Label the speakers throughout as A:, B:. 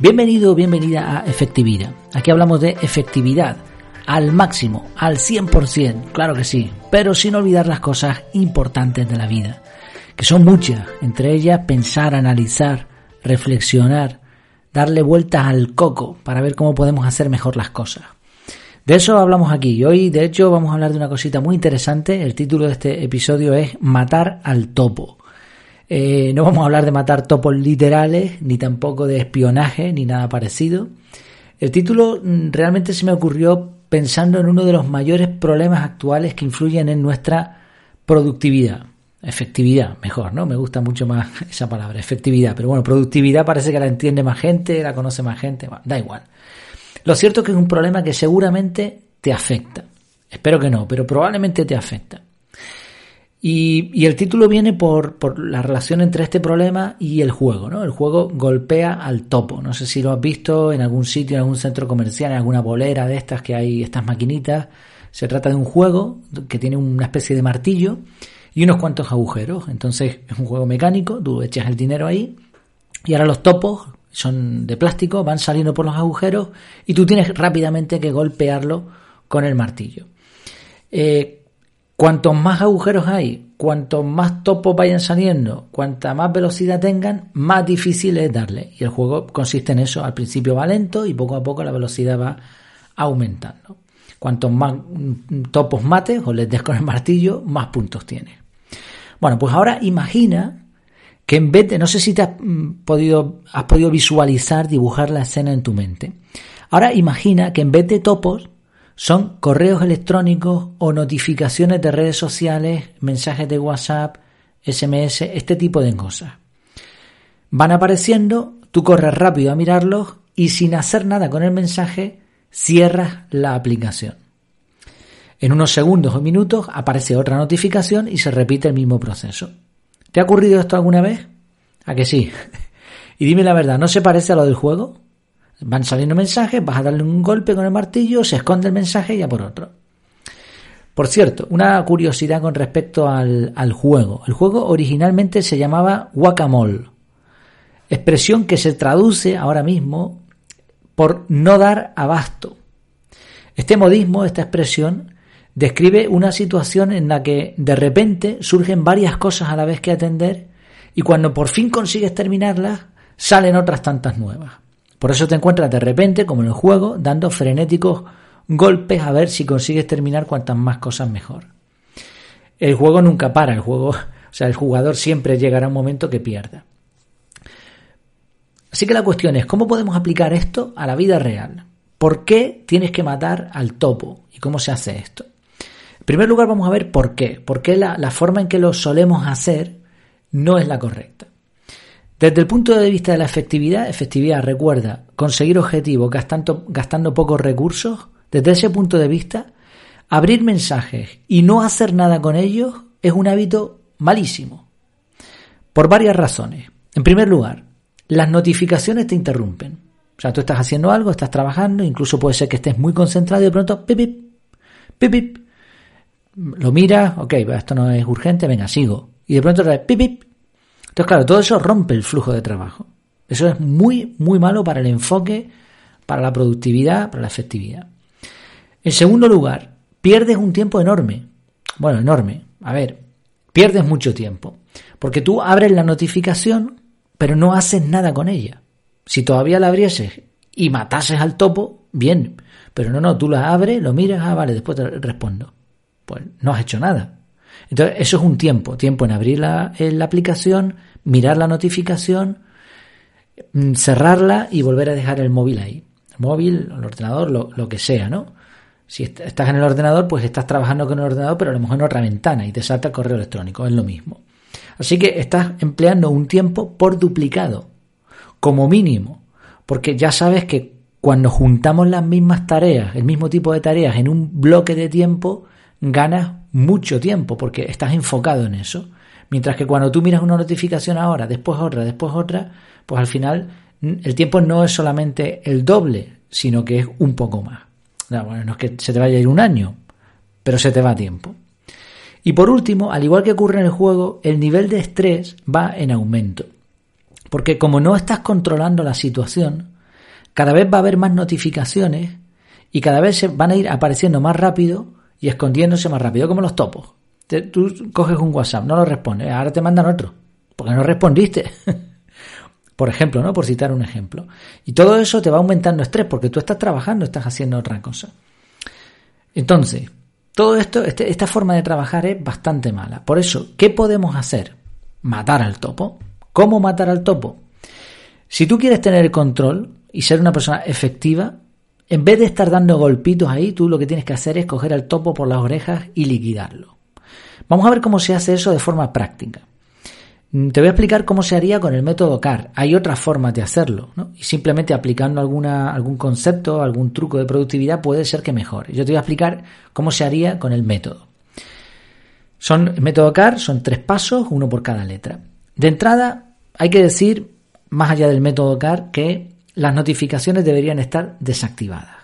A: Bienvenido bienvenida a Efectividad. Aquí hablamos de efectividad al máximo, al 100%, claro que sí, pero sin olvidar las cosas importantes de la vida, que son muchas, entre ellas pensar, analizar, reflexionar, darle vueltas al coco para ver cómo podemos hacer mejor las cosas. De eso hablamos aquí y hoy de hecho vamos a hablar de una cosita muy interesante. El título de este episodio es Matar al topo. Eh, no vamos a hablar de matar topos literales, ni tampoco de espionaje, ni nada parecido. El título mm, realmente se me ocurrió pensando en uno de los mayores problemas actuales que influyen en nuestra productividad. Efectividad, mejor, ¿no? Me gusta mucho más esa palabra, efectividad. Pero bueno, productividad parece que la entiende más gente, la conoce más gente, da igual. Lo cierto es que es un problema que seguramente te afecta. Espero que no, pero probablemente te afecta. Y, el título viene por, por, la relación entre este problema y el juego, ¿no? El juego golpea al topo. No sé si lo has visto en algún sitio, en algún centro comercial, en alguna bolera de estas que hay, estas maquinitas. Se trata de un juego que tiene una especie de martillo y unos cuantos agujeros. Entonces es un juego mecánico, tú echas el dinero ahí y ahora los topos son de plástico, van saliendo por los agujeros y tú tienes rápidamente que golpearlo con el martillo. Eh, Cuantos más agujeros hay, cuantos más topos vayan saliendo, cuanta más velocidad tengan, más difícil es darle. Y el juego consiste en eso. Al principio va lento y poco a poco la velocidad va aumentando. Cuantos más mm, topos mates o les des con el martillo, más puntos tienes. Bueno, pues ahora imagina que en vez de, no sé si te has mm, podido, has podido visualizar, dibujar la escena en tu mente. Ahora imagina que en vez de topos son correos electrónicos o notificaciones de redes sociales, mensajes de WhatsApp, SMS, este tipo de cosas. Van apareciendo, tú corres rápido a mirarlos y sin hacer nada con el mensaje cierras la aplicación. En unos segundos o minutos aparece otra notificación y se repite el mismo proceso. ¿Te ha ocurrido esto alguna vez? ¿A que sí? y dime la verdad, ¿no se parece a lo del juego? Van saliendo mensajes, vas a darle un golpe con el martillo, se esconde el mensaje y ya por otro. Por cierto, una curiosidad con respecto al, al juego. El juego originalmente se llamaba Guacamole, expresión que se traduce ahora mismo por no dar abasto. Este modismo, esta expresión, describe una situación en la que de repente surgen varias cosas a la vez que atender y cuando por fin consigues terminarlas, salen otras tantas nuevas. Por eso te encuentras de repente, como en el juego, dando frenéticos golpes a ver si consigues terminar cuantas más cosas mejor. El juego nunca para, el juego, o sea, el jugador siempre llegará un momento que pierda. Así que la cuestión es, ¿cómo podemos aplicar esto a la vida real? ¿Por qué tienes que matar al topo? ¿Y cómo se hace esto? En primer lugar, vamos a ver por qué. ¿Por qué la forma en que lo solemos hacer no es la correcta? Desde el punto de vista de la efectividad, efectividad recuerda conseguir objetivos gastando, pocos recursos. Desde ese punto de vista, abrir mensajes y no hacer nada con ellos es un hábito malísimo. Por varias razones. En primer lugar, las notificaciones te interrumpen. O sea, tú estás haciendo algo, estás trabajando, incluso puede ser que estés muy concentrado y de pronto, pip, pip, pip, Lo miras, ok, esto no es urgente, venga, sigo. Y de pronto, pip, pip, entonces, claro, todo eso rompe el flujo de trabajo. Eso es muy, muy malo para el enfoque, para la productividad, para la efectividad. En segundo lugar, pierdes un tiempo enorme. Bueno, enorme. A ver, pierdes mucho tiempo. Porque tú abres la notificación, pero no haces nada con ella. Si todavía la abrieses y matases al topo, bien. Pero no, no, tú la abres, lo miras, ah, vale, después te respondo. Pues no has hecho nada. Entonces, eso es un tiempo. Tiempo en abrir la, la aplicación, mirar la notificación, mm, cerrarla y volver a dejar el móvil ahí. El móvil, el ordenador, lo, que sea, ¿no? Si estás en el ordenador, pues estás trabajando con el ordenador, pero a lo mejor en otra ventana y te salta el correo electrónico, es lo mismo. Así que estás empleando un tiempo por duplicado, como mínimo, porque ya sabes que cuando juntamos las mismas tareas, el mismo tipo de tareas en un bloque de tiempo, ganas mucho tiempo porque estás enfocado en eso. Mientras que cuando tú miras una notificación ahora, después otra, después otra, pues al final el tiempo no es solamente el doble, sino que es un poco más. No, bueno, no es que se te vaya a ir un año, pero se te va tiempo. Y por último, al igual que ocurre en el juego, el nivel de estrés va en aumento. Porque como no estás controlando la situación, cada vez va a haber más notificaciones y cada vez se van a ir apareciendo más rápido y escondiéndose más rápido, como los topos. Tú coges un WhatsApp, no lo respondes, ahora te mandan otro, porque no respondiste. Por ejemplo, ¿no? Por citar un ejemplo. Y todo eso te va aumentando estrés porque tú estás trabajando, estás haciendo otra cosa. Entonces, todo esto, este, esta forma de trabajar es bastante mala. Por eso, ¿qué podemos hacer? Matar al topo. ¿Cómo matar al topo? Si tú quieres tener el control y ser una persona efectiva, en vez de estar dando golpitos ahí, tú lo que tienes que hacer es coger al topo por las orejas y liquidarlo. Vamos a ver cómo se hace eso de forma práctica. Mm, te voy a explicar cómo se haría con el método CAR. Hay otras formas de hacerlo, ¿no? Y simplemente aplicando alguna, algún concepto, algún truco de productividad puede ser que mejore. Yo te voy a explicar cómo se haría con el método. Son, el método CAR son tres pasos, uno por cada letra. De entrada, hay que decir, más allá del método CAR, que las notificaciones deberían estar desactivadas.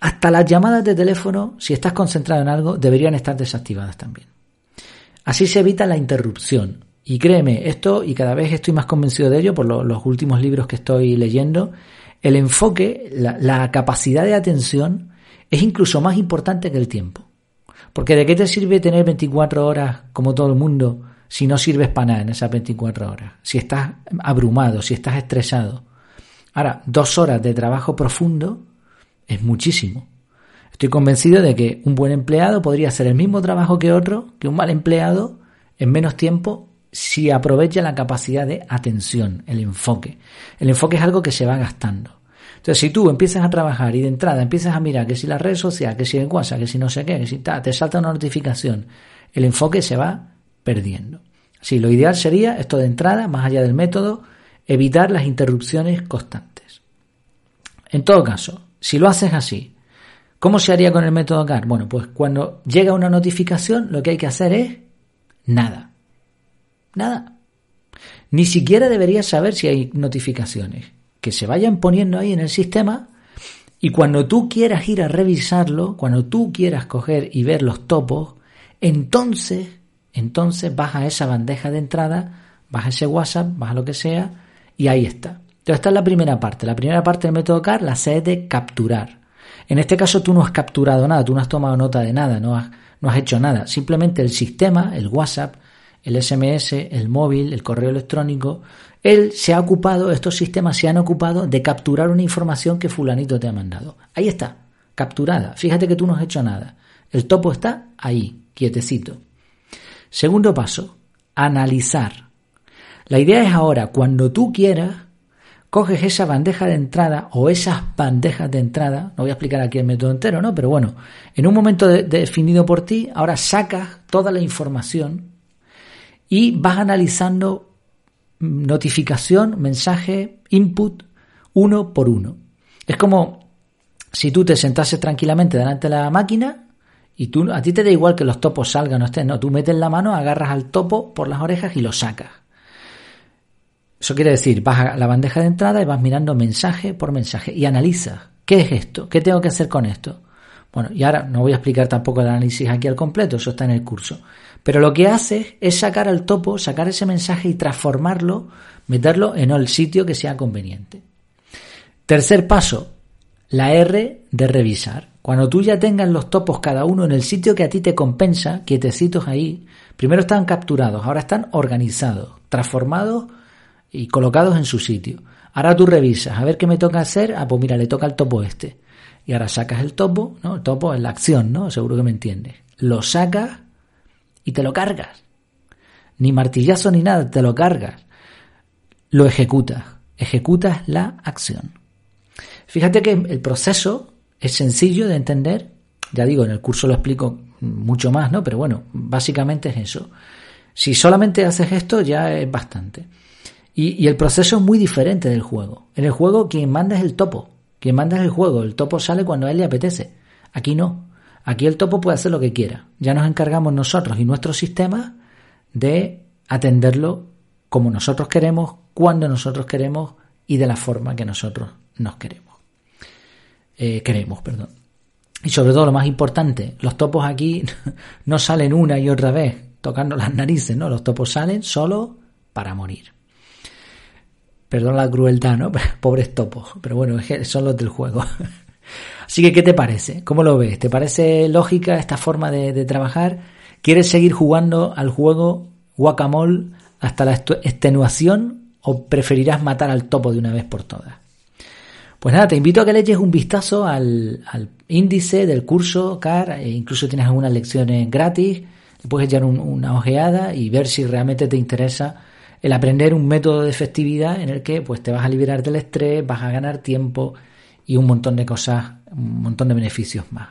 A: Hasta las llamadas de teléfono, si estás concentrado en algo, deberían estar desactivadas también. Así se evita la interrupción, y créeme, esto, y cada vez estoy más convencido de ello por los últimos libros que estoy leyendo, el enfoque, la, capacidad de atención es incluso más importante que el tiempo. Porque ¿de qué te sirve tener 24 horas como todo el mundo si no sirves para nada en esas 24 horas? Si estás abrumado, si estás estresado. Ahora, dos horas de trabajo profundo es muchísimo. Estoy convencido de que un buen empleado podría hacer el mismo trabajo que otro, que un mal empleado, en menos tiempo si aprovecha la capacidad de atención, el enfoque. El enfoque es algo que se va gastando. Entonces, si tú empiezas a trabajar y de entrada empiezas a mirar que si la red social, que si el WhatsApp, que si no sé qué, que si te salta una notificación, el enfoque se va perdiendo. Sí, lo ideal sería, esto de entrada, más allá del método, evitar las interrupciones constantes. En todo caso, si lo haces así, ¿cómo se haría con el método CAR? Bueno, pues cuando llega una notificación, lo que hay que hacer es nada. Nada. Ni siquiera deberías saber si hay notificaciones. Que se vayan poniendo ahí en el sistema y cuando tú quieras ir a revisarlo, cuando tú quieras coger y ver los topos, entonces, entonces vas a esa bandeja de entrada, vas a ese WhatsApp, vas a lo que sea y ahí está. Entonces esta es la primera parte. La primera parte del método CAR la sé de capturar. En este caso tú no has capturado nada, tú no has tomado nota de nada, no has, hecho nada. Simplemente el sistema, el WhatsApp, el SMS, el móvil, el correo electrónico, él se ha ocupado, estos sistemas se han ocupado de capturar una información que fulanito te ha mandado. Ahí está, capturada. Fíjate que tú no has hecho nada. El topo está ahí, quietecito. Segundo paso, analizar. La idea es ahora, cuando tú quieras, coges esa bandeja de entrada o esas bandejas de entrada, no voy a explicar aquí el método entero, ¿no? Pero bueno, en un momento definido por ti, ahora sacas toda la información y vas analizando notificación, mensaje, input, uno por uno. Es como si tú te sentases tranquilamente delante de la máquina y tú, a ti te da igual que los topos salgan o estén, no, tú metes la mano, agarras al topo por las orejas y lo sacas. Eso quiere decir, vas a la bandeja de entrada y vas mirando mensaje por mensaje y analizas. ¿Qué es esto? ¿Qué tengo que hacer con esto? Bueno, y ahora no voy a explicar tampoco el análisis aquí al completo, eso está en el curso. Pero lo que hace es sacar al topo, sacar ese mensaje y transformarlo, meterlo en el sitio que sea conveniente. Tercer paso, la R de revisar. Cuando tú ya tengas los topos cada uno en el sitio que a ti te compensa, quietecitos ahí, primero están capturados, ahora están organizados, transformados y colocados en su sitio. Ahora tú revisas, a ver qué me toca hacer, ah, pues mira, le toca el topo este. Y ahora sacas el topo, ¿no? El topo es la acción, ¿no? Seguro que me entiendes. Lo sacas y te lo cargas. Ni martillazo ni nada, te lo cargas. Lo ejecutas. Ejecutas la acción. Fíjate que el proceso es sencillo de entender. Ya digo, en el curso lo explico mucho más, ¿no? Pero bueno, básicamente es eso. Si solamente haces esto, ya es bastante. Y, el proceso es muy diferente del juego. En el juego, quien manda es el topo. Quien manda es el juego. El topo sale cuando a él le apetece. Aquí no. Aquí el topo puede hacer lo que quiera. Ya nos encargamos nosotros y nuestro sistema de atenderlo como nosotros queremos, cuando nosotros queremos y de la forma que nosotros nos queremos. Eh, queremos, perdón. Y sobre todo lo más importante, los topos aquí no salen una y otra vez tocando las narices, ¿no? Los topos salen solo para morir. Perdón la crueldad, ¿no? Pobres topos. Pero bueno, son los del juego. Así que, ¿qué te parece? ¿Cómo lo ves? ¿Te parece lógica esta forma de, trabajar? ¿Quieres seguir jugando al juego guacamole hasta la extenuación o preferirás matar al topo de una vez por todas? Pues nada, te invito a que le eches un vistazo al, índice del curso CAR, e incluso tienes algunas lecciones gratis, le puedes echar una ojeada y ver si realmente te interesa el aprender un método de efectividad en el que pues te vas a liberar del estrés, vas a ganar tiempo y un montón de cosas, un montón de beneficios más.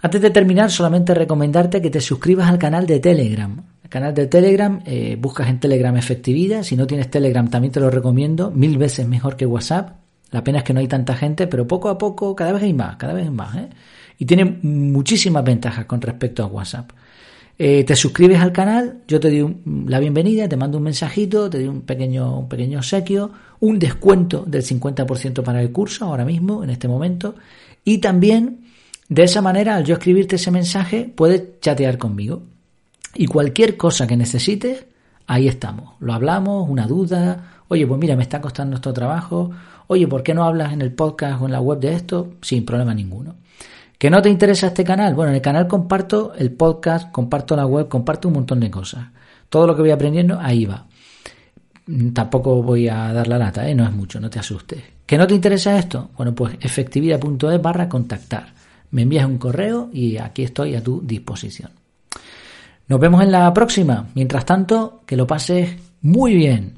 A: Antes de terminar, solamente recomendarte que te suscribas al canal de Telegram. El canal de Telegram, eh, buscas en Telegram efectividad. Si no tienes Telegram, también te lo recomiendo. Mil veces mejor que WhatsApp. La pena es que no hay tanta gente, pero poco a poco, cada vez hay más, cada vez hay más. ¿eh? Y tiene muchísimas ventajas con respecto a WhatsApp. Eh, te suscribes al canal, yo te doy la bienvenida, te mando un mensajito, te doy un pequeño, un pequeño obsequio, un descuento del 50% para el curso ahora mismo, en este momento, y también de esa manera, al yo escribirte ese mensaje, puedes chatear conmigo. Y cualquier cosa que necesites, ahí estamos. Lo hablamos, una duda, oye, pues mira, me está costando nuestro trabajo, oye, ¿por qué no hablas en el podcast o en la web de esto? Sin problema ninguno. ¿Que no te interesa este canal? Bueno, en el canal comparto el podcast, comparto la web, comparto un montón de cosas. Todo lo que voy aprendiendo, ahí va. Tampoco voy a dar la lata, ¿eh? no es mucho, no te asustes. ¿Que no te interesa esto? Bueno, pues efectividad.es barra contactar. Me envías un correo y aquí estoy a tu disposición. Nos vemos en la próxima. Mientras tanto, que lo pases muy bien.